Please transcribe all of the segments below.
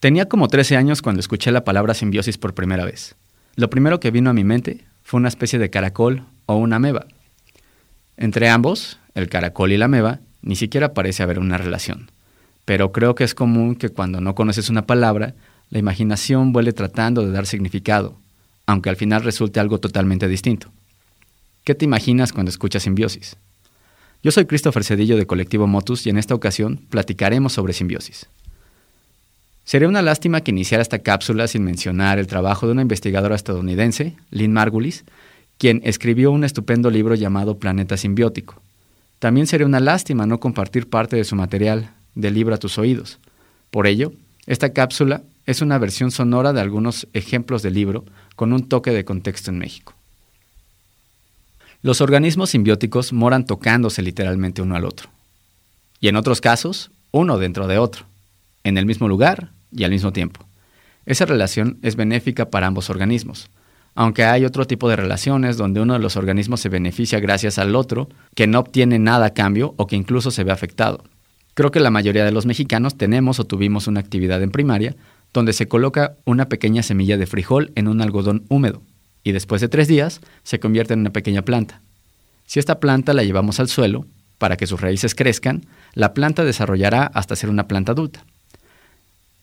Tenía como 13 años cuando escuché la palabra simbiosis por primera vez. Lo primero que vino a mi mente fue una especie de caracol o una ameba. Entre ambos, el caracol y la ameba, ni siquiera parece haber una relación. Pero creo que es común que cuando no conoces una palabra, la imaginación vuele tratando de dar significado, aunque al final resulte algo totalmente distinto. ¿Qué te imaginas cuando escuchas simbiosis? Yo soy Christopher Cedillo de Colectivo Motus y en esta ocasión platicaremos sobre simbiosis. Sería una lástima que iniciara esta cápsula sin mencionar el trabajo de una investigadora estadounidense, Lynn Margulis, quien escribió un estupendo libro llamado Planeta Simbiótico. También sería una lástima no compartir parte de su material del libro a tus oídos. Por ello, esta cápsula es una versión sonora de algunos ejemplos del libro con un toque de contexto en México. Los organismos simbióticos moran tocándose literalmente uno al otro. Y en otros casos, uno dentro de otro, en el mismo lugar y al mismo tiempo. Esa relación es benéfica para ambos organismos, aunque hay otro tipo de relaciones donde uno de los organismos se beneficia gracias al otro, que no obtiene nada a cambio o que incluso se ve afectado. Creo que la mayoría de los mexicanos tenemos o tuvimos una actividad en primaria donde se coloca una pequeña semilla de frijol en un algodón húmedo y después de tres días se convierte en una pequeña planta. Si esta planta la llevamos al suelo, para que sus raíces crezcan, la planta desarrollará hasta ser una planta adulta.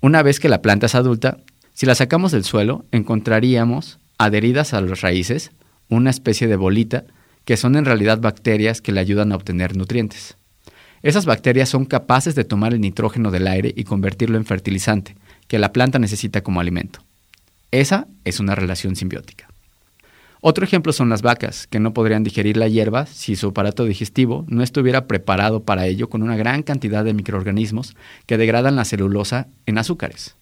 Una vez que la planta es adulta, si la sacamos del suelo, encontraríamos adheridas a las raíces una especie de bolita que son en realidad bacterias que le ayudan a obtener nutrientes. Esas bacterias son capaces de tomar el nitrógeno del aire y convertirlo en fertilizante, que la planta necesita como alimento. Esa es una relación simbiótica. Otro ejemplo son las vacas, que no podrían digerir la hierba si su aparato digestivo no estuviera preparado para ello con una gran cantidad de microorganismos que degradan la celulosa en azúcares.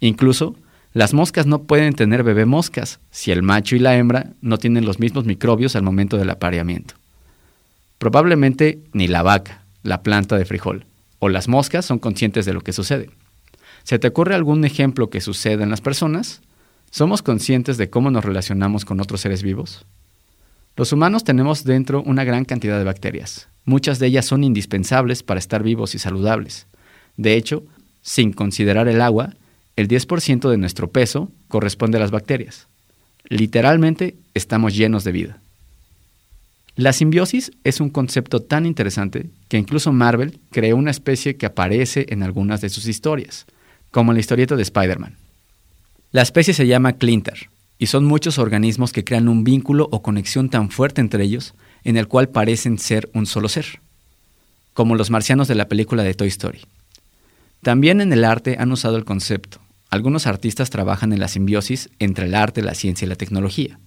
Incluso, las moscas no pueden tener bebé moscas si el macho y la hembra no tienen los mismos microbios al momento del apareamiento. Probablemente ni la vaca, la planta de frijol, o las moscas son conscientes de lo que sucede. ¿Se te ocurre algún ejemplo que suceda en las personas? ¿Somos conscientes de cómo nos relacionamos con otros seres vivos? Los humanos tenemos dentro una gran cantidad de bacterias. Muchas de ellas son indispensables para estar vivos y saludables. De hecho, sin considerar el agua, el 10% de nuestro peso corresponde a las bacterias. Literalmente estamos llenos de vida. La simbiosis es un concepto tan interesante que incluso Marvel creó una especie que aparece en algunas de sus historias, como en la historieta de Spider-Man. La especie se llama Clinter y son muchos organismos que crean un vínculo o conexión tan fuerte entre ellos en el cual parecen ser un solo ser, como los marcianos de la película de Toy Story. También en el arte han usado el concepto. Algunos artistas trabajan en la simbiosis entre el arte, la ciencia y la tecnología.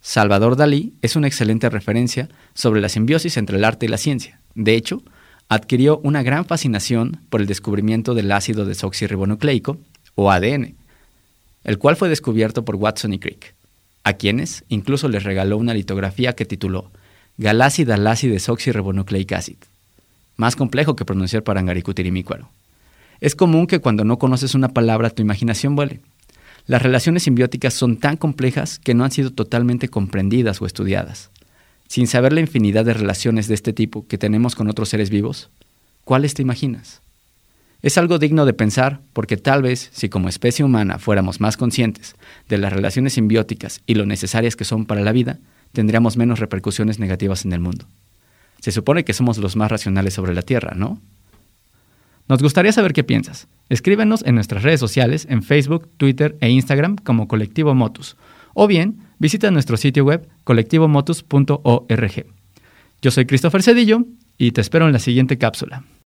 Salvador Dalí es una excelente referencia sobre la simbiosis entre el arte y la ciencia. De hecho, adquirió una gran fascinación por el descubrimiento del ácido desoxirribonucleico, o ADN, el cual fue descubierto por Watson y Crick, a quienes incluso les regaló una litografía que tituló Galacid Alacid Desoxyribonucleic Acid, más complejo que pronunciar para Angaricutirimícuaro. Es común que cuando no conoces una palabra tu imaginación vuele. Las relaciones simbióticas son tan complejas que no han sido totalmente comprendidas o estudiadas. Sin saber la infinidad de relaciones de este tipo que tenemos con otros seres vivos, ¿cuáles te imaginas? Es algo digno de pensar porque tal vez si como especie humana fuéramos más conscientes de las relaciones simbióticas y lo necesarias que son para la vida, tendríamos menos repercusiones negativas en el mundo. Se supone que somos los más racionales sobre la Tierra, ¿no? Nos gustaría saber qué piensas. Escríbenos en nuestras redes sociales, en Facebook, Twitter e Instagram como Colectivo Motus. O bien, visita nuestro sitio web colectivomotus.org. Yo soy Christopher Cedillo y te espero en la siguiente cápsula.